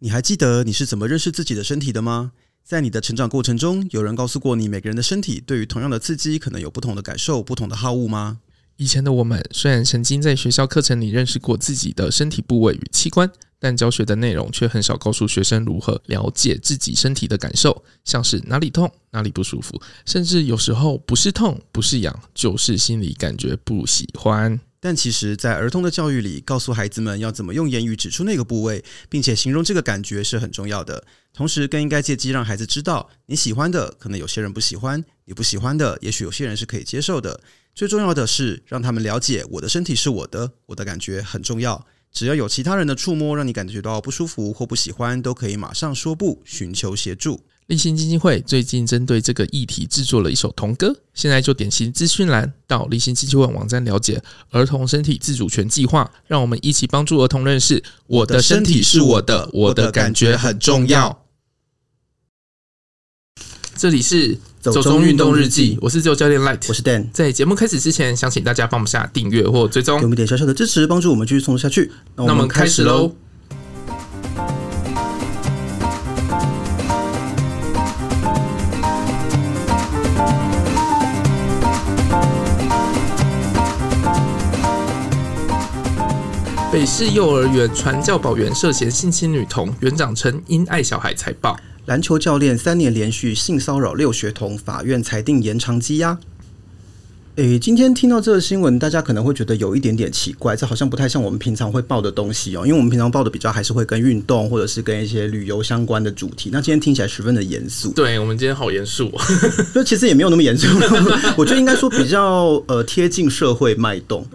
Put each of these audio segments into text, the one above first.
你还记得你是怎么认识自己的身体的吗？在你的成长过程中，有人告诉过你，每个人的身体对于同样的刺激可能有不同的感受、不同的好恶吗？以前的我们虽然曾经在学校课程里认识过自己的身体部位与器官，但教学的内容却很少告诉学生如何了解自己身体的感受，像是哪里痛、哪里不舒服，甚至有时候不是痛、不是痒，就是心里感觉不喜欢。但其实，在儿童的教育里，告诉孩子们要怎么用言语指出那个部位，并且形容这个感觉是很重要的。同时，更应该借机让孩子知道，你喜欢的可能有些人不喜欢，你不喜欢的也许有些人是可以接受的。最重要的是，让他们了解我的身体是我的，我的感觉很重要。只要有其他人的触摸让你感觉到不舒服或不喜欢，都可以马上说不，寻求协助。立新基金会最近针对这个议题制作了一首童歌，现在就点击资讯栏到立新基金会网站了解儿童身体自主权计划，让我们一起帮助儿童认识我的身体是我的，我的感觉很重要。这里是走中运动日记，我是自由教练 Light，我是 Dan。在节目开始之前，想请大家帮我们下订阅或追踪，给我们点小小的支持，帮助我们继续创作下去。那我们开始喽。市幼儿园传教保员涉嫌性侵女童，园长称因爱小孩才报。篮球教练三年连续性骚扰六学童，法院裁定延长羁押。诶，今天听到这个新闻，大家可能会觉得有一点点奇怪，这好像不太像我们平常会报的东西哦。因为我们平常报的比较还是会跟运动或者是跟一些旅游相关的主题。那今天听起来十分的严肃。对，我们今天好严肃，就其实也没有那么严肃，我觉得应该说比较呃贴近社会脉动。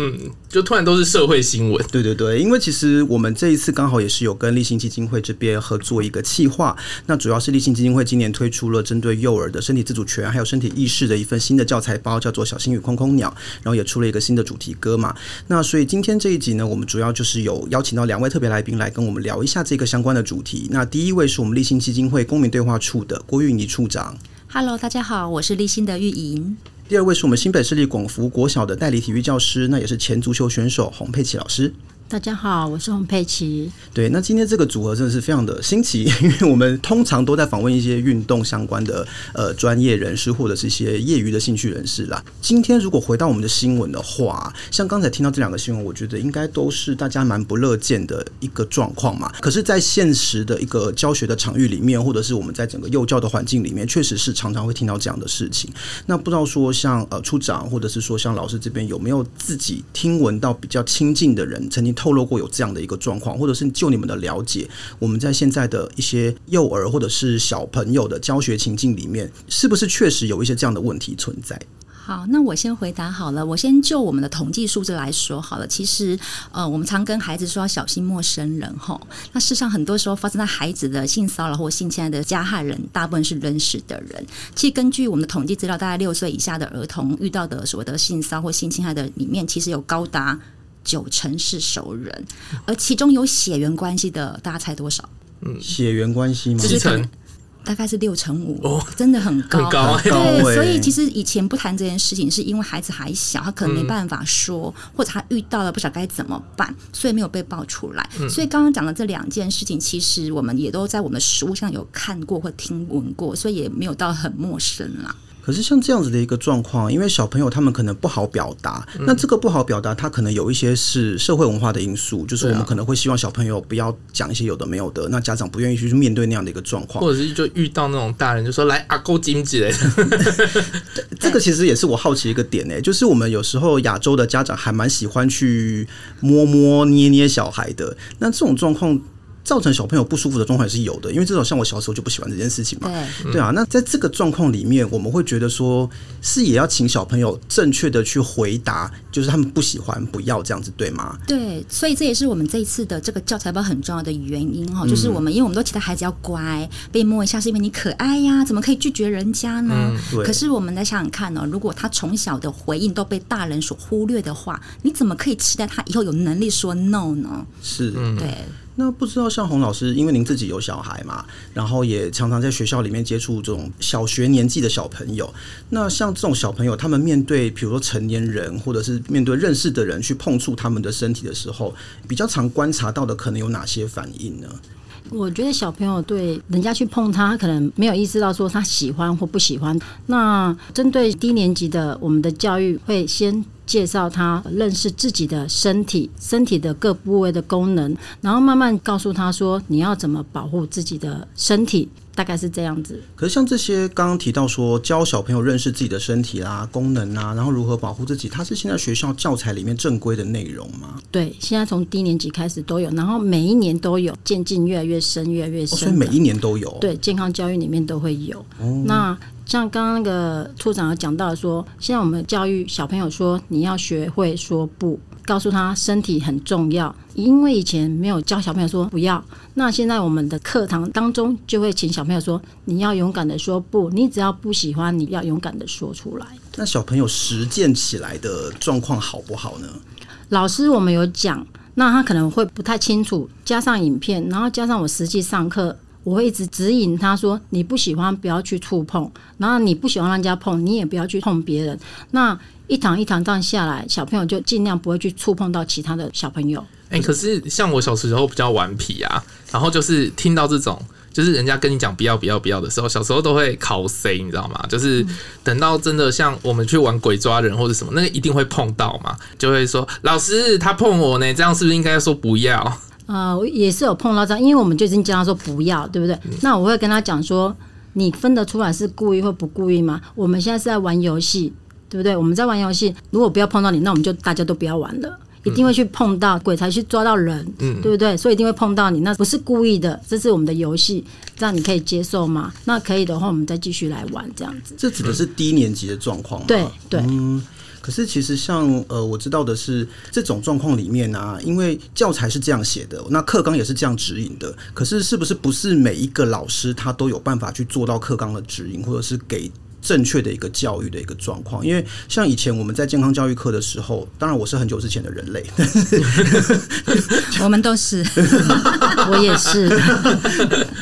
嗯，就突然都是社会新闻。对对对，因为其实我们这一次刚好也是有跟立信基金会这边合作一个企划，那主要是立信基金会今年推出了针对幼儿的身体自主权还有身体意识的一份新的教材包，叫做《小心与空空鸟》，然后也出了一个新的主题歌嘛。那所以今天这一集呢，我们主要就是有邀请到两位特别来宾来跟我们聊一下这个相关的主题。那第一位是我们立信基金会公民对话处的郭玉莹处长。Hello，大家好，我是立新的玉莹。第二位是我们新北市立广福国小的代理体育教师，那也是前足球选手洪佩琪老师。大家好，我是洪佩琪。对，那今天这个组合真的是非常的新奇，因为我们通常都在访问一些运动相关的呃专业人士或者是一些业余的兴趣人士啦。今天如果回到我们的新闻的话，像刚才听到这两个新闻，我觉得应该都是大家蛮不乐见的一个状况嘛。可是，在现实的一个教学的场域里面，或者是我们在整个幼教的环境里面，确实是常常会听到这样的事情。那不知道说像呃处长，或者是说像老师这边，有没有自己听闻到比较亲近的人曾经透露过有这样的一个状况，或者是就你们的了解，我们在现在的一些幼儿或者是小朋友的教学情境里面，是不是确实有一些这样的问题存在？好，那我先回答好了。我先就我们的统计数字来说好了。其实，呃，我们常跟孩子说要小心陌生人哈。那事实上，很多时候发生在孩子的性骚扰或性侵害的加害人，大部分是认识的人。其实根据我们的统计资料，大概六岁以下的儿童遇到的所谓的性骚或性侵害的里面，其实有高达。九成是熟人，而其中有血缘关系的，大家猜多少？嗯，血缘关系吗？七成，大概是六成五哦，真的很高，很高欸。对，所以其实以前不谈这件事情，是因为孩子还小，他可能没办法说，嗯、或者他遇到了不晓得该怎么办，所以没有被爆出来。嗯、所以刚刚讲的这两件事情，其实我们也都在我们的实物上有看过或听闻过，所以也没有到很陌生啦。可是像这样子的一个状况，因为小朋友他们可能不好表达，嗯、那这个不好表达，他可能有一些是社会文化的因素，就是我们可能会希望小朋友不要讲一些有的没有的，那家长不愿意去面对那样的一个状况，或者是就遇到那种大人就说来阿勾金之类的，这个其实也是我好奇一个点呢，就是我们有时候亚洲的家长还蛮喜欢去摸摸捏捏小孩的，那这种状况。造成小朋友不舒服的状况也是有的，因为至少像我小时候就不喜欢这件事情嘛。对，对啊。那在这个状况里面，我们会觉得说，是也要请小朋友正确的去回答，就是他们不喜欢、不要这样子，对吗？对，所以这也是我们这一次的这个教材包很重要的原因哈，就是我们因为我们都期待孩子要乖，被摸一下是因为你可爱呀，怎么可以拒绝人家呢？嗯，对。可是我们来想想看哦，如果他从小的回应都被大人所忽略的话，你怎么可以期待他以后有能力说 no 呢？是，对。那不知道像洪老师，因为您自己有小孩嘛，然后也常常在学校里面接触这种小学年纪的小朋友。那像这种小朋友，他们面对比如说成年人，或者是面对认识的人去碰触他们的身体的时候，比较常观察到的可能有哪些反应呢？我觉得小朋友对人家去碰他，他可能没有意识到说他喜欢或不喜欢。那针对低年级的，我们的教育会先介绍他认识自己的身体，身体的各部位的功能，然后慢慢告诉他说你要怎么保护自己的身体。大概是这样子。可是像这些刚刚提到说教小朋友认识自己的身体啦、啊、功能啊，然后如何保护自己，它是现在学校教材里面正规的内容吗？对，现在从低年级开始都有，然后每一年都有，渐进越来越深，越来越深。哦，所以每一年都有。对，健康教育里面都会有。哦、那像刚刚那个处长有讲到说，现在我们教育小朋友说，你要学会说不。告诉他身体很重要，因为以前没有教小朋友说不要，那现在我们的课堂当中就会请小朋友说，你要勇敢的说不，你只要不喜欢，你要勇敢的说出来。那小朋友实践起来的状况好不好呢？老师我们有讲，那他可能会不太清楚，加上影片，然后加上我实际上课。我会一直指引他说：“你不喜欢，不要去触碰。然后你不喜欢让人家碰，你也不要去碰别人。那一堂一堂这样下来，小朋友就尽量不会去触碰到其他的小朋友。哎、欸，可是像我小时候比较顽皮啊，然后就是听到这种，就是人家跟你讲不要不要不要的时候，小时候都会考 C，你知道吗？就是等到真的像我们去玩鬼抓人或者什么，那个一定会碰到嘛，就会说老师他碰我呢，这样是不是应该说不要？”呃，也是有碰到这样，因为我们就已经教他说不要，对不对？嗯、那我会跟他讲说，你分得出来是故意或不故意吗？我们现在是在玩游戏，对不对？我们在玩游戏，如果不要碰到你，那我们就大家都不要玩了。一定会去碰到鬼才去抓到人，嗯，对不对？所以一定会碰到你，那不是故意的，这是我们的游戏，这样你可以接受吗？那可以的话，我们再继续来玩，这样子。这指的是低年级的状况吗？对对。嗯可是其实像呃，我知道的是这种状况里面啊，因为教材是这样写的，那课纲也是这样指引的。可是是不是不是每一个老师他都有办法去做到课纲的指引，或者是给？正确的一个教育的一个状况，因为像以前我们在健康教育课的时候，当然我是很久之前的人类，我们都是，我也是。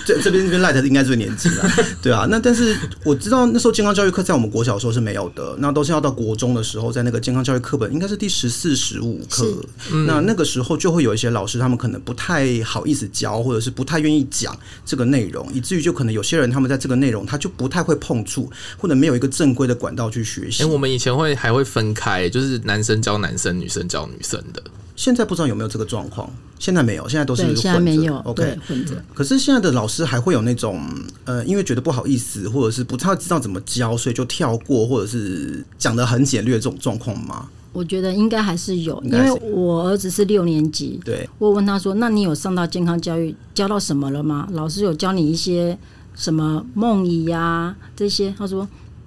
这这边跟赖特应该是个年纪了，对啊。那但是我知道那时候健康教育课在我们国小的时候是没有的，那都是要到国中的时候，在那个健康教育课本应该是第十四、十五课，嗯、那那个时候就会有一些老师他们可能不太好意思教，或者是不太愿意讲这个内容，以至于就可能有些人他们在这个内容他就不太会碰触。或者没有一个正规的管道去学习。哎、欸，我们以前会还会分开，就是男生教男生，女生教女生的。现在不知道有没有这个状况？现在没有，现在都是混着。现在没有，OK，混着。可是现在的老师还会有那种呃，因为觉得不好意思，或者是不太知道怎么教，所以就跳过，或者是讲的很简略这种状况吗？我觉得应该还是有，因为我儿子是六年级。对，我问他说：“那你有上到健康教育，教到什么了吗？老师有教你一些？”什么梦遗呀这些，他说，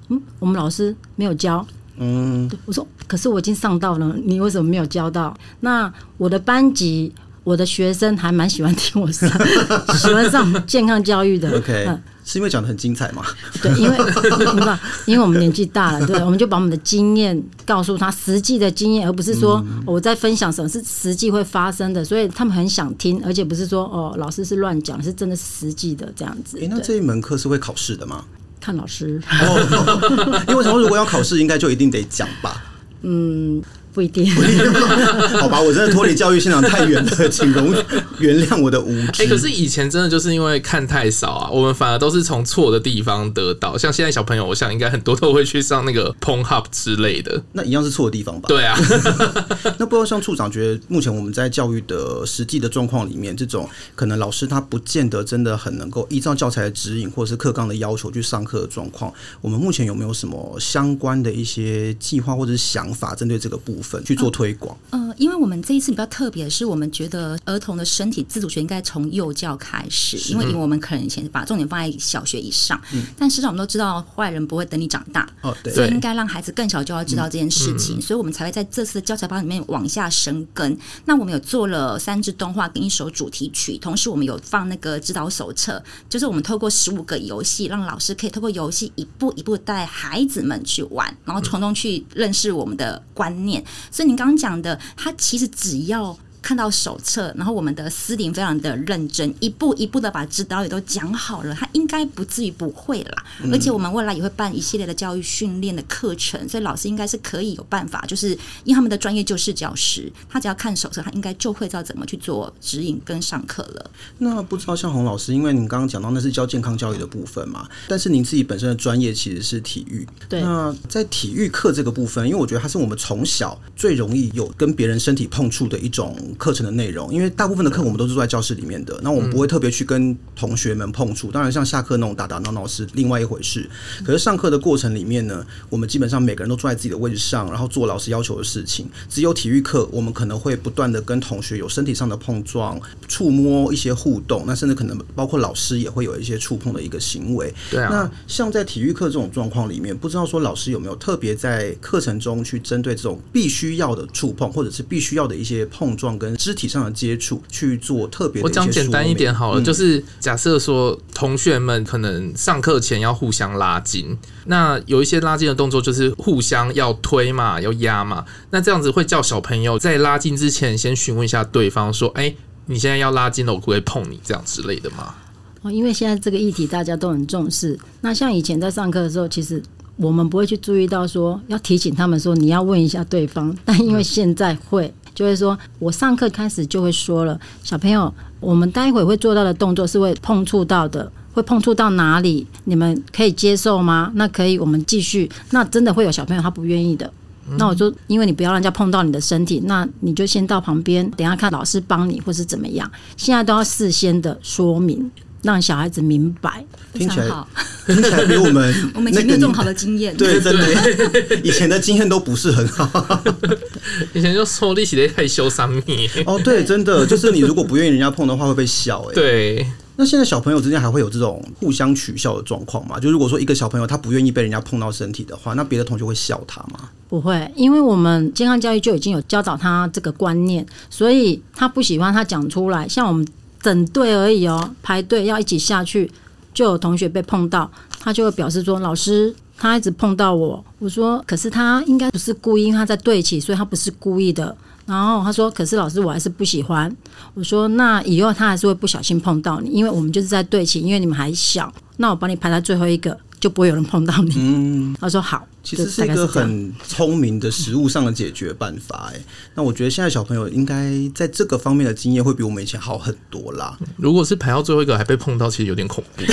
嗯，我们老师没有教，嗯，我说，可是我已经上到了，你为什么没有教到？那我的班级，我的学生还蛮喜欢听我上，喜欢上健康教育的，OK。嗯是因为讲的很精彩吗？对，因为 你知因为我们年纪大了，对，我们就把我们的经验告诉他，实际的经验，而不是说我在分享什么是实际会发生的，所以他们很想听，而且不是说哦，老师是乱讲，是真的实际的这样子。诶、欸，那这一门课是会考试的吗？看老师，哦、因为什么？如果要考试，应该就一定得讲吧？嗯。不一定，好吧，我真的脱离教育现场太远了，请容 原谅我的无知。哎、欸，可是以前真的就是因为看太少啊，我们反而都是从错的地方得到。像现在小朋友，我想应该很多都会去上那个 Pornhub 之类的，那一样是错的地方吧？对啊。那不知道像处长觉得，目前我们在教育的实际的状况里面，这种可能老师他不见得真的很能够依照教材的指引或者是课纲的要求去上课的状况，我们目前有没有什么相关的一些计划或者是想法针对这个部分？去做推广。呃，因为我们这一次比较特别的是，我们觉得儿童的身体自主权应该从幼教开始，因为因为我们可能以前把重点放在小学以上，嗯、但实际上我们都知道坏人不会等你长大，哦，对，所以应该让孩子更小就要知道这件事情，嗯、所以我们才会在这次的教材包里面往下生根。那我们有做了三支动画跟一首主题曲，同时我们有放那个指导手册，就是我们透过十五个游戏，让老师可以透过游戏一步一步带孩子们去玩，然后从中去认识我们的观念。所以你刚刚讲的，他其实只要看到手册，然后我们的司令非常的认真，一步一步的把指导也都讲好了，他应该不至于不会啦。而且我们未来也会办一系列的教育训练的课程，所以老师应该是可以有办法，就是因为他们的专业就是教师，他只要看手册，他应该就会知道怎么去做指引跟上课了。那不知道像洪老师，因为您刚刚讲到那是教健康教育的部分嘛，但是您自己本身的专业其实是体育。对。那在体育课这个部分，因为我觉得它是我们从小最容易有跟别人身体碰触的一种课程的内容，因为大部分的课我们都是坐在教室里面的，那我们不会特别去跟同学们碰触。当然，像下课那种打打闹闹是另外一回事。可是上课的过程里面呢，我们基本上每个人都坐在自己的位置上，然后做老师要求的事情。只有体育课，我们可能会不断的跟同学有身体上的碰撞、触摸一些互动，那甚至可能包括老师也会有一些触碰的一个行为。对啊。那像在体育课这种状况里面，不知道说老师有没有特别在课程中去针对这种必须要的触碰，或者是必须要的一些碰撞跟肢体上的接触去做特别。我讲简单一点好了，嗯、就是假设说同学们可能上课前要互相拉筋，那有一些拉筋的动作就是互相要推嘛，要压嘛，那这样子会叫小朋友在拉筋之前先询问一下对方说：“哎、欸，你现在要拉筋了，我不会碰你？”这样之类的吗？哦，因为现在这个议题大家都很重视。那像以前在上课的时候，其实我们不会去注意到说要提醒他们说你要问一下对方，但因为现在会，就会说我上课开始就会说了，小朋友，我们待会会做到的动作是会碰触到的，会碰触到哪里？你们可以接受吗？那可以，我们继续。那真的会有小朋友他不愿意的，那我就因为你不要让人家碰到你的身体，那你就先到旁边，等下看老师帮你或是怎么样。现在都要事先的说明。让小孩子明白，听起来好，听起来比我们 我们以前没有这么好的经验。对，真的，以前的经验都不是很好。以前就说力气得害羞三米。哦，对，真的就是你如果不愿意人家碰的话，会被笑。哎，对。那现在小朋友之间还会有这种互相取笑的状况吗？就如果说一个小朋友他不愿意被人家碰到身体的话，那别的同学会笑他吗？不会，因为我们健康教育就已经有教导他这个观念，所以他不喜欢他讲出来。像我们。整队而已哦，排队要一起下去，就有同学被碰到，他就会表示说：“老师，他一直碰到我。”我说：“可是他应该不是故意，因为他在对齐，所以他不是故意的。”然后他说：“可是老师，我还是不喜欢。”我说：“那以后他还是会不小心碰到你，因为我们就是在对齐，因为你们还小，那我帮你排在最后一个。”就不会有人碰到你。嗯，他说好，其实是一个很聪明的食物上的解决办法。哎，那我觉得现在小朋友应该在这个方面的经验会比我们以前好很多啦。如果是排到最后一个还被碰到，其实有点恐怖。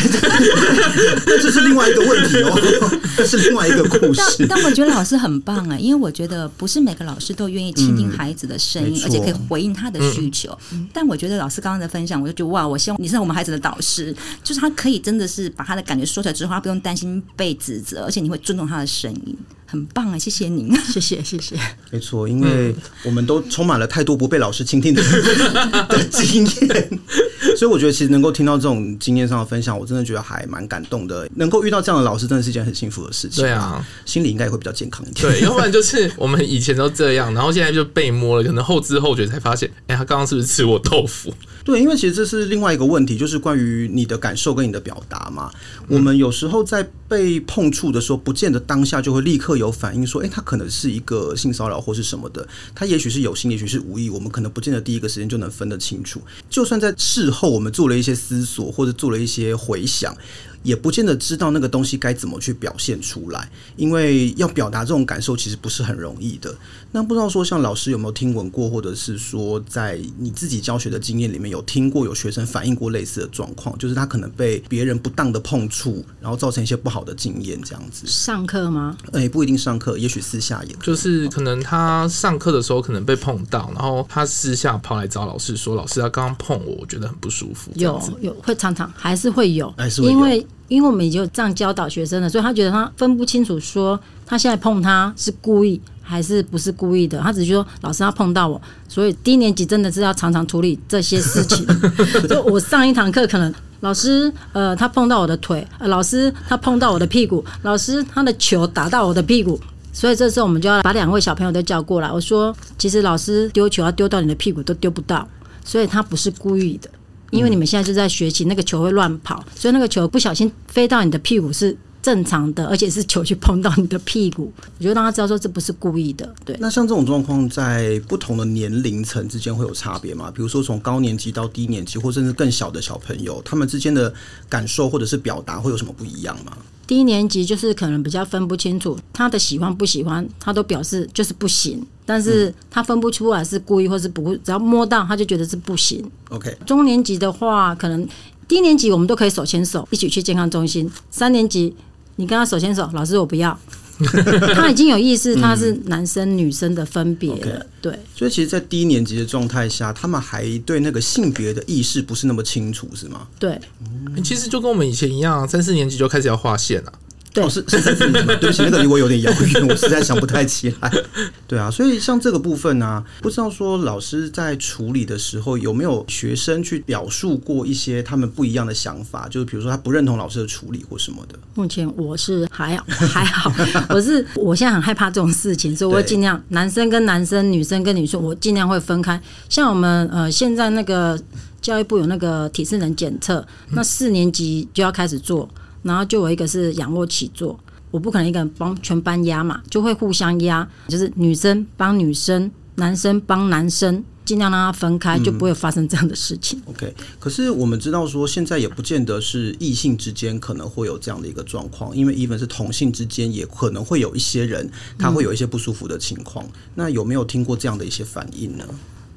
那这是另外一个问题哦，这是另外一个故事。但，但我觉得老师很棒哎，因为我觉得不是每个老师都愿意倾听孩子的声音，嗯，而且可以回应他的需求。嗯，但我觉得老师刚刚的分享，我就觉得哇，我希望你是我们孩子的导师，就是他可以真的是把他的感觉说出来之后，他不用担心被指责，而且你会尊重他的声音。很棒啊！谢谢您，谢谢谢谢。没错，因为我们都充满了太多不被老师倾听的 的经验，所以我觉得其实能够听到这种经验上的分享，我真的觉得还蛮感动的。能够遇到这样的老师，真的是一件很幸福的事情。对啊，心理应该也会比较健康一点。对，要不然就是我们以前都这样，然后现在就被摸了，可能后知后觉才发现，哎、欸，他刚刚是不是吃我豆腐？对，因为其实这是另外一个问题，就是关于你的感受跟你的表达嘛。我们有时候在被碰触的时候，不见得当下就会立刻有反应，说，哎，他可能是一个性骚扰或是什么的。他也许是有心，也许是无意，我们可能不见得第一个时间就能分得清楚。就算在事后，我们做了一些思索或者做了一些回想。也不见得知道那个东西该怎么去表现出来，因为要表达这种感受其实不是很容易的。那不知道说，像老师有没有听闻过，或者是说在你自己教学的经验里面有听过有学生反映过类似的状况，就是他可能被别人不当的碰触，然后造成一些不好的经验，这样子。上课吗？哎、欸，不一定上课，也许私下也可就是可能他上课的时候可能被碰到，然后他私下跑来找老师说：“老师，他刚刚碰我，我觉得很不舒服。”有有会常常还是会有，还是会有因为。因为我们已经有这样教导学生了，所以他觉得他分不清楚，说他现在碰他是故意还是不是故意的。他只是说老师他碰到我，所以低年级真的是要常常处理这些事情。就我上一堂课，可能老师呃他碰到我的腿，呃，老师他碰到我的屁股，老师他的球打到我的屁股，所以这时候我们就要把两位小朋友都叫过来。我说，其实老师丢球要丢到你的屁股都丢不到，所以他不是故意的。因为你们现在就在学习，那个球会乱跑，所以那个球不小心飞到你的屁股是正常的，而且是球去碰到你的屁股，我就让他知道说这不是故意的。对，那像这种状况，在不同的年龄层之间会有差别吗？比如说从高年级到低年级，或甚至更小的小朋友，他们之间的感受或者是表达会有什么不一样吗？低年级就是可能比较分不清楚他的喜欢不喜欢，他都表示就是不行，但是他分不出来是故意或是不，只要摸到他就觉得是不行。OK，中年级的话，可能低年级我们都可以手牵手一起去健康中心，三年级你跟他手牵手，老师我不要。他已经有意识，他是男生女生的分别了。嗯对，所以其实，在低年级的状态下，他们还对那个性别的意识不是那么清楚，是吗？对，嗯、其实就跟我们以前一样，三四年级就开始要画线了。对哦，是是三四年吗？对不起，那个离我有点遥远，我实在想不太起来。对啊，所以像这个部分呢、啊，不知道说老师在处理的时候有没有学生去表述过一些他们不一样的想法，就是比如说他不认同老师的处理或什么的。目前我是还好还好，我是我现在很害怕这种事情，所以我会尽量男生跟男生、女生跟女生，我尽量会分开。像我们呃现在那个教育部有那个体适能检测，那四年级就要开始做。然后就有一个是仰卧起坐，我不可能一个人帮全班压嘛，就会互相压，就是女生帮女生，男生帮男生，尽量让他分开，就不会发生这样的事情。嗯、OK，可是我们知道说，现在也不见得是异性之间可能会有这样的一个状况，因为 even 是同性之间也可能会有一些人他会有一些不舒服的情况。嗯、那有没有听过这样的一些反应呢？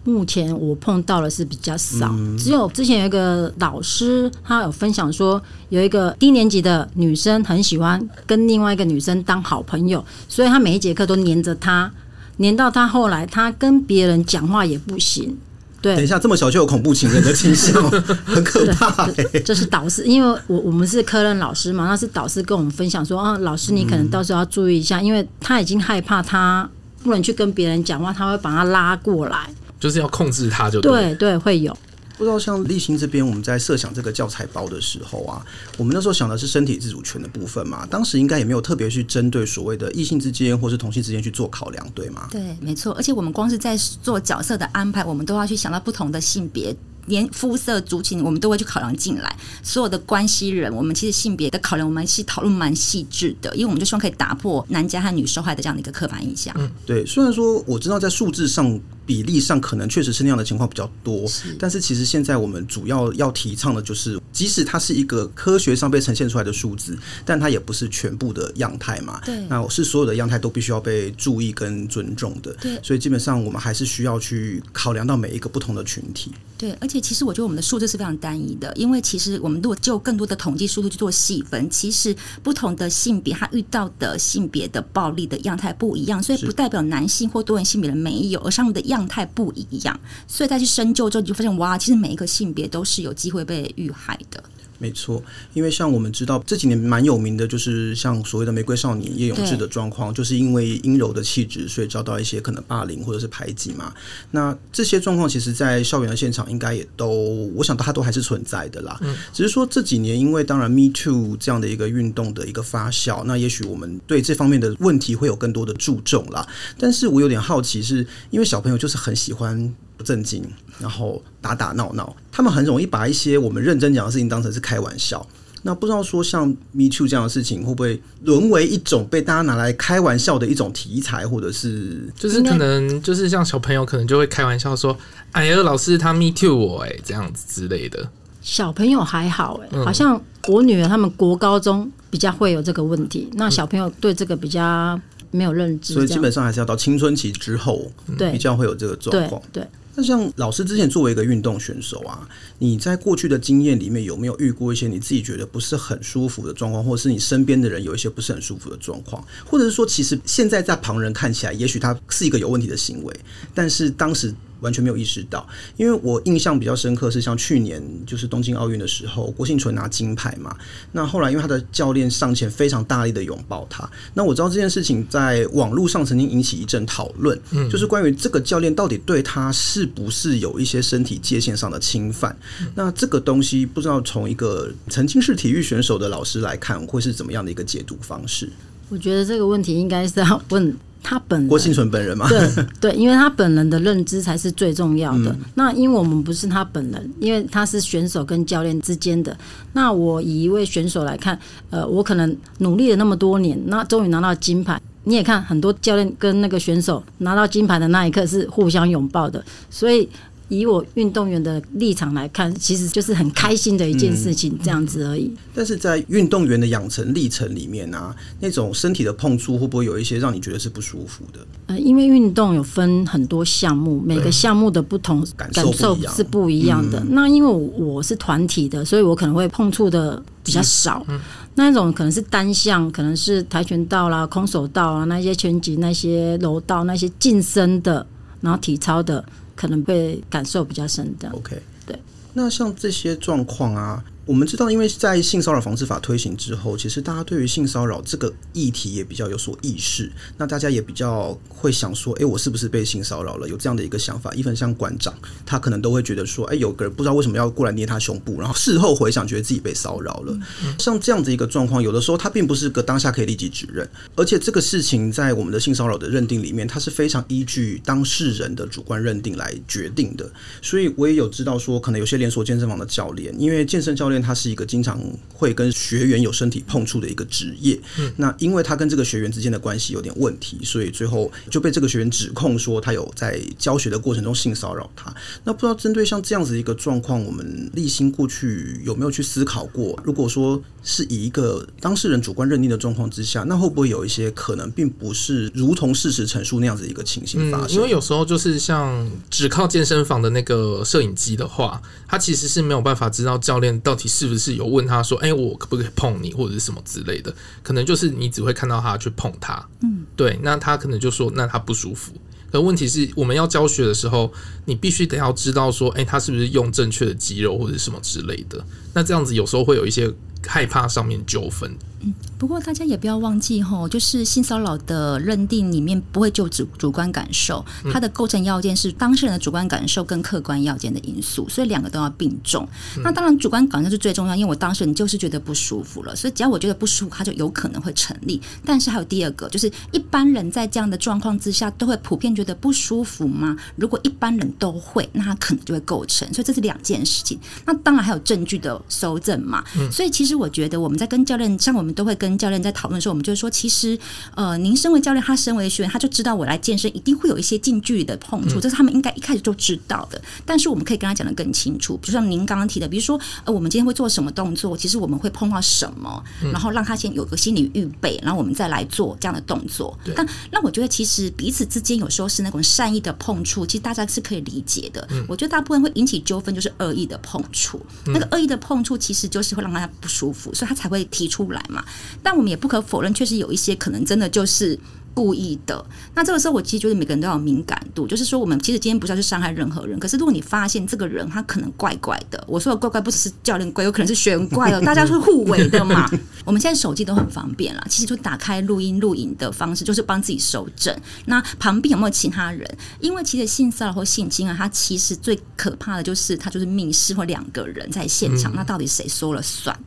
目前我碰到的是比较少，只有之前有一个老师，他有分享说，有一个低年级的女生很喜欢跟另外一个女生当好朋友，所以他每一节课都黏着她，黏到他后来他跟别人讲话也不行。对，等一下，这么小就有恐怖情人的倾向，很可怕。这是导师，因为我我们是科任老师嘛，那是导师跟我们分享说，啊，老师你可能到时候要注意一下，因为他已经害怕他不能去跟别人讲话，他会把他拉过来。就是要控制它，就对对，对会有。不知道像立新这边，我们在设想这个教材包的时候啊，我们那时候想的是身体自主权的部分嘛。当时应该也没有特别去针对所谓的异性之间或是同性之间去做考量，对吗？对，没错。而且我们光是在做角色的安排，我们都要去想到不同的性别。连肤色、族群，我们都会去考量进来。所有的关系人，我们其实性别的考量，我们是讨论蛮细致的，因为我们就希望可以打破男家和、女受害的这样的一个刻板印象。嗯，对。虽然说我知道在数字上比例上可能确实是那样的情况比较多，是但是其实现在我们主要要提倡的就是，即使它是一个科学上被呈现出来的数字，但它也不是全部的样态嘛。对。那是所有的样态都必须要被注意跟尊重的。对。所以基本上我们还是需要去考量到每一个不同的群体。对，而且其实我觉得我们的数字是非常单一的，因为其实我们如果就更多的统计数据去做细分，其实不同的性别他遇到的性别的暴力的样态不一样，所以不代表男性或多元性别的没有，而上面的样状态不一样，所以再去深究之后，你就发现哇，其实每一个性别都是有机会被遇害的。没错，因为像我们知道这几年蛮有名的，就是像所谓的玫瑰少年叶永志的状况，就是因为阴柔的气质，所以遭到一些可能霸凌或者是排挤嘛。那这些状况其实，在校园的现场应该也都，我想它都还是存在的啦。嗯，只是说这几年，因为当然 Me Too 这样的一个运动的一个发酵，那也许我们对这方面的问题会有更多的注重啦。但是我有点好奇是，是因为小朋友就是很喜欢。不正经，然后打打闹闹，他们很容易把一些我们认真讲的事情当成是开玩笑。那不知道说像 Me Too 这样的事情，会不会沦为一种被大家拿来开玩笑的一种题材，或者是就是可能就是像小朋友可能就会开玩笑说：“哎呀，老师他 Me Too 我哎，这样子之类的。”小朋友还好哎，好像我女儿他们国高中比较会有这个问题，那小朋友对这个比较没有认知，所以基本上还是要到青春期之后，对，比较会有这个状况，对。那像老师之前作为一个运动选手啊，你在过去的经验里面有没有遇过一些你自己觉得不是很舒服的状况，或者是你身边的人有一些不是很舒服的状况，或者是说，其实现在在旁人看起来，也许他是一个有问题的行为，但是当时。完全没有意识到，因为我印象比较深刻是像去年就是东京奥运的时候，郭幸存拿金牌嘛。那后来因为他的教练上前非常大力的拥抱他，那我知道这件事情在网络上曾经引起一阵讨论，嗯，就是关于这个教练到底对他是不是有一些身体界限上的侵犯。那这个东西不知道从一个曾经是体育选手的老师来看，会是怎么样的一个解读方式？我觉得这个问题应该是要问他本人郭幸存本人嘛，对 对，因为他本人的认知才是最重要的。嗯、那因为我们不是他本人，因为他是选手跟教练之间的。那我以一位选手来看，呃，我可能努力了那么多年，那终于拿到金牌。你也看很多教练跟那个选手拿到金牌的那一刻是互相拥抱的，所以。以我运动员的立场来看，其实就是很开心的一件事情，这样子而已。嗯、但是在运动员的养成历程里面啊，那种身体的碰触会不会有一些让你觉得是不舒服的？呃，因为运动有分很多项目，每个项目的不同感受是不一样的。嗯、那因为我是团体的，所以我可能会碰触的比较少。嗯、那一种可能是单项，可能是跆拳道啦、空手道啊，那些拳击、那些柔道、那些近身的，然后体操的。可能被感受比较深的。OK，对。那像这些状况啊。我们知道，因为在性骚扰防治法推行之后，其实大家对于性骚扰这个议题也比较有所意识。那大家也比较会想说，哎，我是不是被性骚扰了？有这样的一个想法。一份像馆长，他可能都会觉得说，哎，有个人不知道为什么要过来捏他胸部，然后事后回想，觉得自己被骚扰了。像这样子一个状况，有的时候他并不是个当下可以立即指认，而且这个事情在我们的性骚扰的认定里面，它是非常依据当事人的主观认定来决定的。所以我也有知道说，可能有些连锁健身房的教练，因为健身教练。他是一个经常会跟学员有身体碰触的一个职业，嗯，那因为他跟这个学员之间的关系有点问题，所以最后就被这个学员指控说他有在教学的过程中性骚扰他。那不知道针对像这样子一个状况，我们立新过去有没有去思考过？如果说是以一个当事人主观认定的状况之下，那会不会有一些可能并不是如同事实陈述那样子一个情形发生？嗯，因为有时候就是像只靠健身房的那个摄影机的话，他其实是没有办法知道教练到底。是不是有问他说：“哎、欸，我可不可以碰你，或者是什么之类的？”可能就是你只会看到他去碰他，嗯，对。那他可能就说：“那他不舒服。”可问题是我们要教学的时候，你必须得要知道说：“哎、欸，他是不是用正确的肌肉或者什么之类的？”那这样子有时候会有一些害怕上面纠纷。嗯，不过大家也不要忘记吼，就是性骚扰的认定里面不会就主主观感受，它的构成要件是当事人的主观感受跟客观要件的因素，所以两个都要并重。那当然主观感受是最重要，因为我当事人就是觉得不舒服了，所以只要我觉得不舒服，它就有可能会成立。但是还有第二个，就是一般人在这样的状况之下都会普遍觉得不舒服吗？如果一般人都会，那他可能就会构成。所以这是两件事情。那当然还有证据的搜证嘛。所以其实我觉得我们在跟教练，像我们。都会跟教练在讨论的时候，我们就说，其实，呃，您身为教练，他身为学员，他就知道我来健身一定会有一些近距离的碰触，这是他们应该一开始就知道的。但是我们可以跟他讲的更清楚，比如像您刚刚提的，比如说，呃，我们今天会做什么动作，其实我们会碰到什么，然后让他先有个心理预备，然后我们再来做这样的动作。但那我觉得，其实彼此之间有时候是那种善意的碰触，其实大家是可以理解的。我觉得大部分会引起纠纷就是恶意的碰触，那个恶意的碰触其实就是会让他不舒服，所以他才会提出来嘛。但我们也不可否认，确实有一些可能真的就是。故意的，那这个时候我其实觉得每个人都要有敏感度，就是说我们其实今天不是要去伤害任何人，可是如果你发现这个人他可能怪怪的，我说的怪怪不只是教练怪，有可能是学员怪哦，大家是互为的嘛。我们现在手机都很方便了，其实就打开录音录影的方式，就是帮自己收证。那旁边有没有其他人？因为其实性骚扰或性侵啊，它其实最可怕的就是它就是密室或两个人在现场，那到底谁说了算？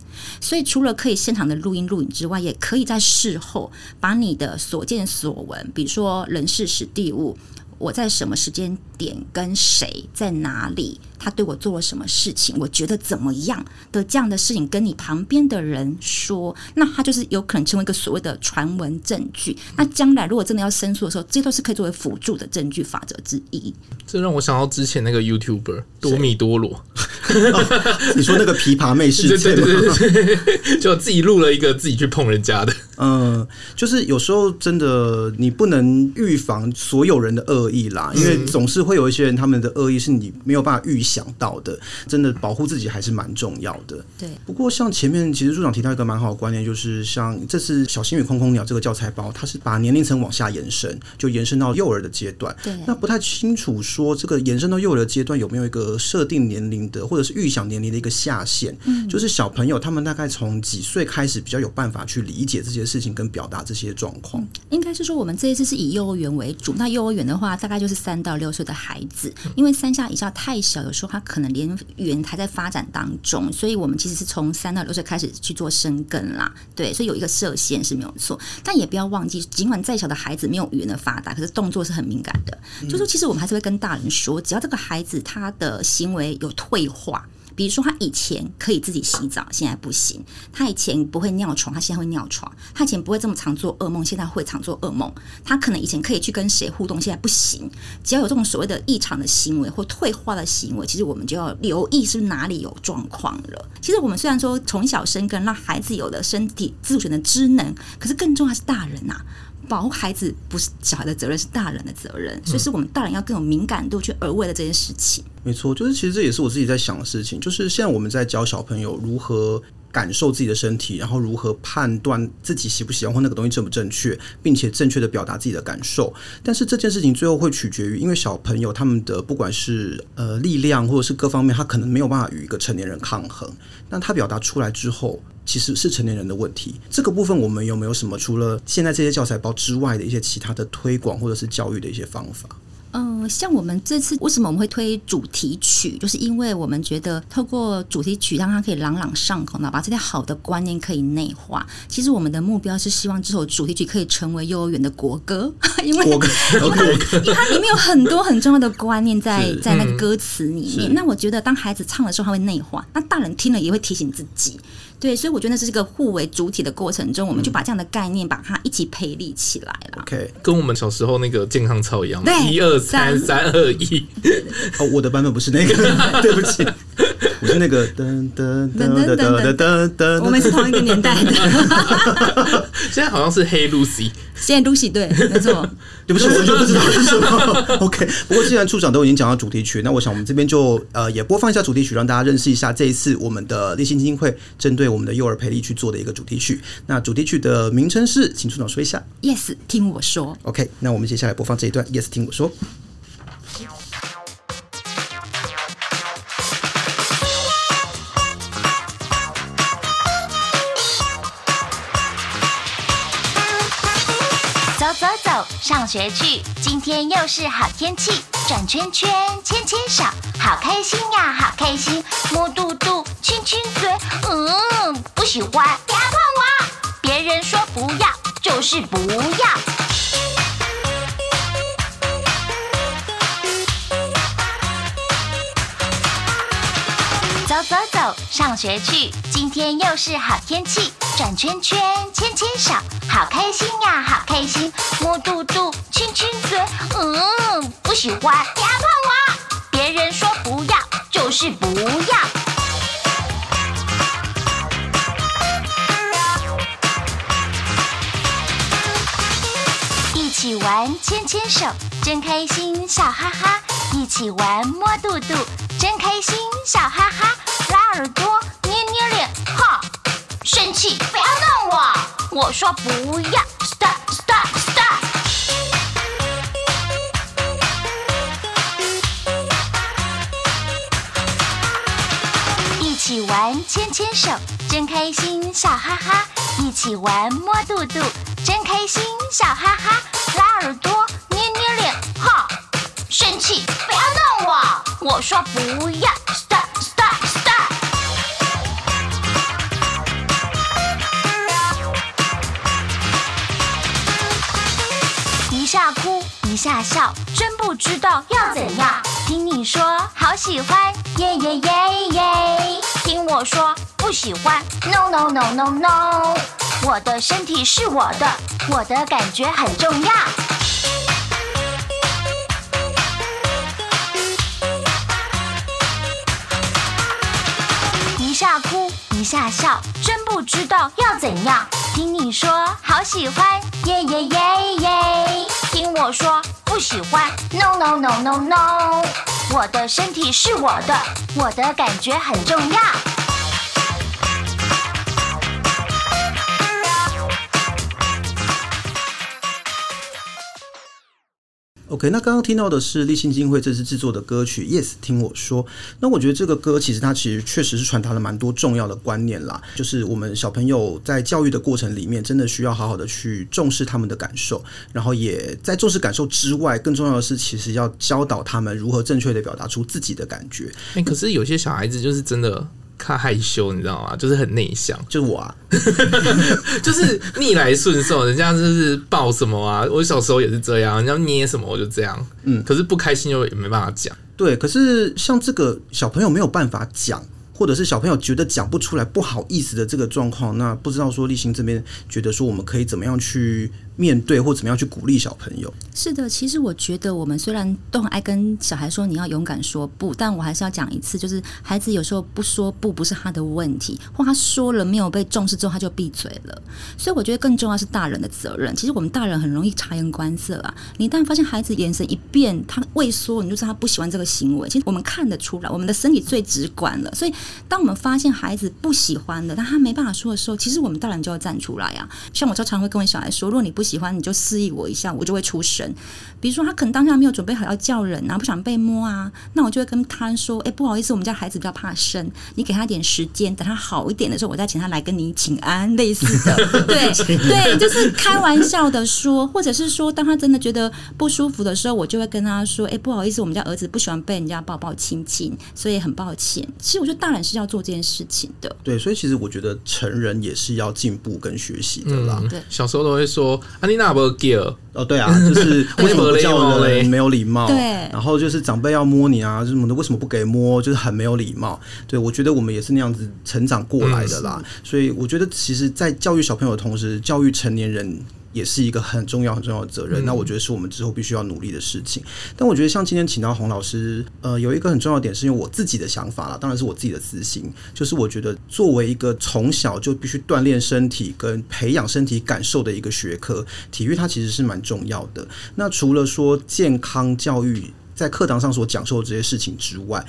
所以除了可以现场的录音录影之外，也可以在事后把你的所见。所闻，比如说人事史地物，我在什么时间点跟谁在哪里。他对我做了什么事情？我觉得怎么样的这样的事情，跟你旁边的人说，那他就是有可能成为一个所谓的传闻证据。那将来如果真的要申诉的时候，这都是可以作为辅助的证据法则之一。这让我想到之前那个 YouTuber 多米多罗，哦，你说那个琵琶妹事件吗？对对对对对，就自己录了一个自己去碰人家的。嗯，就是有时候真的你不能预防所有人的恶意啦，因为总是会有一些人他们的恶意是你没有办法预想。到的，真的保护自己还是蛮重要的。对，不过像前面其实处长提到一个蛮好的观念，就是像这次《小心与空空鸟》这个教材包，它是把年龄层往下延伸，就延伸到幼儿的阶段。对，那不太清楚说这个延伸到幼儿的阶段有没有一个设定年龄的，或者是预想年龄的一个下限？嗯，就是小朋友他们大概从几岁开始比较有办法去理解这些事情跟表达这些状况？应该是说我们这一次是以幼儿园为主，那幼儿园的话，大概就是三到六岁的孩子，因为三下以下太小，有时候他可能连语言还在发展当中，所以我们其实是从三到六岁开始去做生根啦。对，所以有一个设限是没有错，但也不要忘记，尽管再小的孩子没有语言的发达，可是动作是很敏感的。就说其实我们还是会跟大人说，只要这个孩子他的行为有退化。比如说，他以前可以自己洗澡，现在不行；他以前不会尿床，他现在会尿床；他以前不会这么常做噩梦，现在会常做噩梦；他可能以前可以去跟谁互动，现在不行。只要有这种所谓的异常的行为或退化的行为，其实我们就要留意是哪里有状况了。其实我们虽然说从小生根，让孩子有了身体自主权的知能，可是更重要是大人呐、啊。保护孩子不是小孩的责任，是大人的责任，所以是我们大人要更有敏感度去而为了这件事情。没错，就是其实这也是我自己在想的事情，就是现在我们在教小朋友如何感受自己的身体，然后如何判断自己喜不喜欢或那个东西正不正确，并且正确的表达自己的感受。但是这件事情最后会取决于，因为小朋友他们的不管是呃力量或者是各方面，他可能没有办法与一个成年人抗衡。那他表达出来之后，其实是成年人的问题。这个部分我们有没有什么除了现在这些教材包之外的一些其他的推广或者是教育的一些方法？嗯，像我们这次为什么我们会推主题曲，就是因为我们觉得透过主题曲让它可以朗朗上口，呢，把这些好的观念可以内化。其实我们的目标是希望这首主题曲可以成为幼儿园的国歌，因为国歌 因为它里面有很多很重要的观念在在那个歌词里面。那我觉得当孩子唱的时候，他会内化；那大人听了也会提醒自己。对，所以我觉得那是一个互为主体的过程中，我们就把这样的概念把它一起培力起来了。OK，跟我们小时候那个健康操一样，对，一二三，三二一。哦，我的版本不是那个，对不起，我是那个噔噔噔噔噔噔噔，我们是同一个年代的。现在好像是黑 Lucy。现在 Lucy 对，没错。对不起，我就不知道是什么。OK，不过既然处长都已经讲到主题曲，那我想我们这边就呃也播放一下主题曲，让大家认识一下这一次我们的励馨基金会针对我们的幼儿培力去做的一个主题曲。那主题曲的名称是，请处长说一下。Yes，听我说。OK，那我们接下来播放这一段。Yes，听我说。上学去，今天又是好天气，转圈圈，牵牵手，好开心呀，好开心，摸肚肚，亲亲嘴，嗯，不喜欢，不要碰我，别人说不要，就是不要。上学去，今天又是好天气，转圈圈，牵牵手，好开心呀，好开心，摸肚肚。亲亲嘴嗯，不喜欢，不要碰我。别人说不要，就是不要。一起玩，牵牵手，真开心，笑哈哈。一起玩，摸肚肚，真开心，笑哈哈。耳朵，捏捏脸，哈，生气，不要弄我。我说不要。Stop stop stop 一起玩，牵牵手，真开心，笑哈哈。一起玩，摸肚肚，真开心，笑哈哈。拉耳朵，捏捏脸，哈，生气，不要弄我。我说不要一下哭，一下笑，真不知道要怎样。听你说，好喜欢，耶耶耶耶。听我说，不喜欢，no no no no no，我的身体是我的，我的感觉很重要。一下哭，一下笑，真不知道要怎样。听你说，好喜欢，耶耶耶耶。听我说，不喜欢，no no no no no，我的身体是我的，我的感觉很重要。OK，那刚刚听到的是立信基金会这次制作的歌曲《Yes 听我说》。那我觉得这个歌其实它其实确实是传达了蛮多重要的观念啦，就是我们小朋友在教育的过程里面，真的需要好好的去重视他们的感受，然后也在重视感受之外，更重要的是，其实要教导他们如何正确的表达出自己的感觉。哎、可是有些小孩子就是真的。他害羞，你知道吗？就是很内向，就是我啊，就是逆来顺受。人家就是抱什么啊，我小时候也是这样，人家捏什么我就这样。嗯，可是不开心又也没办法讲。对，可是像这个小朋友没有办法讲，或者是小朋友觉得讲不出来不好意思的这个状况，那不知道说立新这边觉得说我们可以怎么样去面对或怎么样去鼓励小朋友？是的，其实我觉得我们虽然都很爱跟小孩说你要勇敢说不，但我还是要讲一次，就是孩子有时候不说不不是他的问题，或他说了没有被重视之后他就闭嘴了。所以我觉得更重要是大人的责任。其实我们大人很容易察言观色啊，你一旦发现孩子眼神一变，他畏缩，你就知道他不喜欢这个行为。其实我们看得出来，我们的身体最直观了。所以当我们发现孩子不喜欢的，但他没办法说的时候，其实我们大人就要站出来啊。像我常常会跟我小孩说，如果你不喜欢，你就示意我一下，我就会出声。比如说，他可能当下没有准备好要叫人啊，不想被摸啊，那我就会跟他说：“哎、欸，不好意思，我们家孩子比较怕生，你给他点时间，等他好一点的时候，我再请他来跟你请安。”类似的，对对，就是开玩笑的说，或者是说，当他真的觉得不舒服的时候，我就会跟他说：“哎、欸，不好意思，我们家儿子不喜欢被人家抱抱亲亲，所以很抱歉。”其实我觉得大人是要做这件事情的。对，所以其实我觉得成人也是要进步跟学习的啦。嗯、对，小时候都会说：“啊，你那不 give 哦，对啊，就是为什么不叫人没有礼貌？对，然后就是长辈要摸你啊，什么的，为什么不给摸？就是很没有礼貌。对，我觉得我们也是那样子成长过来的啦。嗯、所以我觉得，其实，在教育小朋友的同时，教育成年人。也是一个很重要很重要的责任，那我觉得是我们之后必须要努力的事情。但我觉得像今天请到洪老师，呃，有一个很重要的点，是因为我自己的想法啦，当然是我自己的私心，就是我觉得作为一个从小就必须锻炼身体跟培养身体感受的一个学科，体育它其实是蛮重要的。那除了说健康教育在课堂上所讲授的这些事情之外，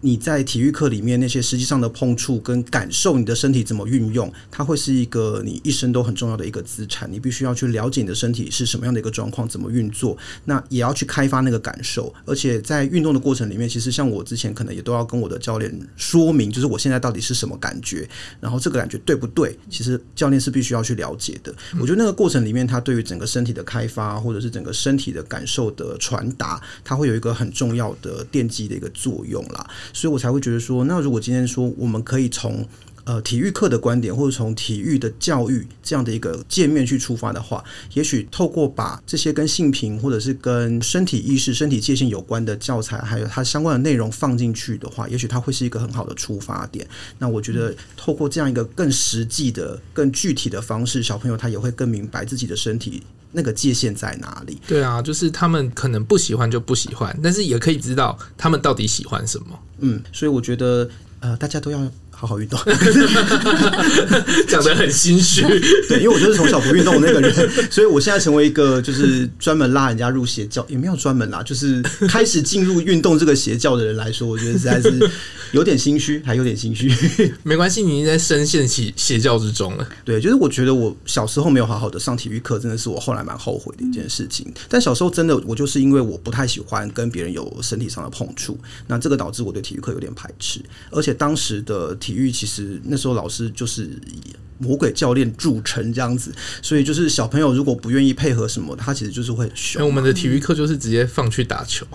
你在体育课里面那些实际上的碰触跟感受，你的身体怎么运用，它会是一个你一生都很重要的一个资产。你必须要去了解你的身体是什么样的一个状况，怎么运作，那也要去开发那个感受。而且在运动的过程里面，其实像我之前可能也都要跟我的教练说明，就是我现在到底是什么感觉，然后这个感觉对不对？其实教练是必须要去了解的。我觉得那个过程里面，它对于整个身体的开发，或者是整个身体的感受的传达，它会有一个很重要的奠基的一个作用啦。所以我才会觉得说，那如果今天说我们可以从呃体育课的观点，或者从体育的教育这样的一个界面去出发的话，也许透过把这些跟性平或者是跟身体意识、身体界限有关的教材，还有它相关的内容放进去的话，也许它会是一个很好的出发点。那我觉得透过这样一个更实际的、更具体的方式，小朋友他也会更明白自己的身体。那个界限在哪里？对啊，就是他们可能不喜欢就不喜欢，但是也可以知道他们到底喜欢什么。嗯，所以我觉得呃，大家都要好好运动，讲的很心虚。对，因为我就是从小不运动的那个人，所以我现在成为一个就是专门拉人家入邪教，也没有专门啦，就是开始进入运动这个邪教的人来说，我觉得实在是有点心虚，还有点心虚。没关系，你已经在深陷邪邪教之中了。对，就是我觉得我小时候没有好好的上体育课，真的是我后来蛮后悔的一件事情。但小时候真的，我就是因为我不太喜欢跟别人有身体上的碰触，那这个导致我对体育课有点排斥，而且当时的。体体育其实那时候老师就是魔鬼教练著称这样子，所以就是小朋友如果不愿意配合什么，他其实就是会凶。我们的体育课就是直接放去打球。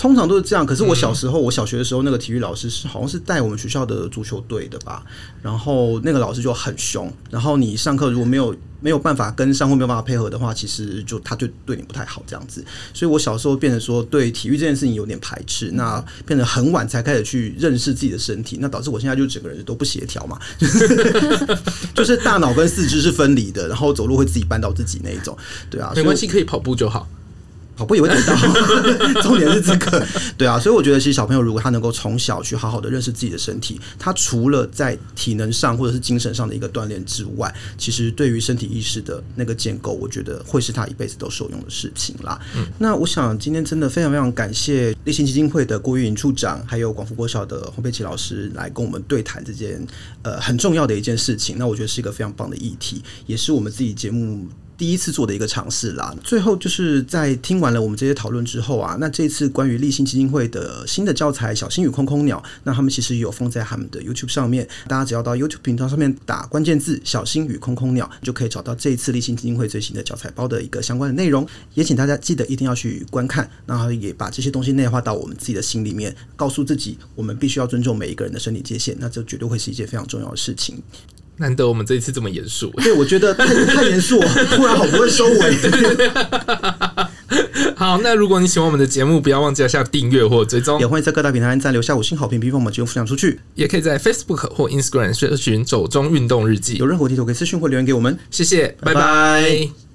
通常都是这样，可是我小时候，我小学的时候，那个体育老师是好像是带我们学校的足球队的吧，然后那个老师就很凶，然后你上课如果没有没有办法跟上或没有办法配合的话，其实就他就对你不太好这样子，所以我小时候变成说对体育这件事情有点排斥，那变得很晚才开始去认识自己的身体，那导致我现在就整个人都不协调嘛，就是大脑跟四肢是分离的，然后走路会自己绊到自己那一种，对啊，没关系，可以跑步就好。跑步也会得到，重点是这个，对啊，所以我觉得其实小朋友如果他能够从小去好好的认识自己的身体，他除了在体能上或者是精神上的一个锻炼之外，其实对于身体意识的那个建构，我觉得会是他一辈子都受用的事情啦。嗯，那我想今天真的非常非常感谢立新基金会的郭玉莹处长，还有广福国小的洪佩琦老师来跟我们对谈这件呃很重要的一件事情。那我觉得是一个非常棒的议题，也是我们自己节目。第一次做的一个尝试啦。最后就是在听完了我们这些讨论之后啊，那这次关于立信基金会的新的教材《小心与空空鸟》，那他们其实有放在他们的 YouTube 上面，大家只要到 YouTube 频道上面打关键字“小心与空空鸟”，就可以找到这一次立信基金会最新的教材包的一个相关的内容。也请大家记得一定要去观看，然后也把这些东西内化到我们自己的心里面，告诉自己，我们必须要尊重每一个人的身体界限，那这绝对会是一件非常重要的事情。难得我们这一次这么严肃，对，我觉得太太严肃，突然好不会收尾。好，那如果你喜欢我们的节目，不要忘记要下订阅或追踪，也欢迎在各大平台按赞、留下五星好评，并帮我们节目分享出去。也可以在 Facebook 或 Instagram 搜寻“走中运动日记”，有任何问题都可以私讯或留言给我们。谢谢，拜拜。拜拜。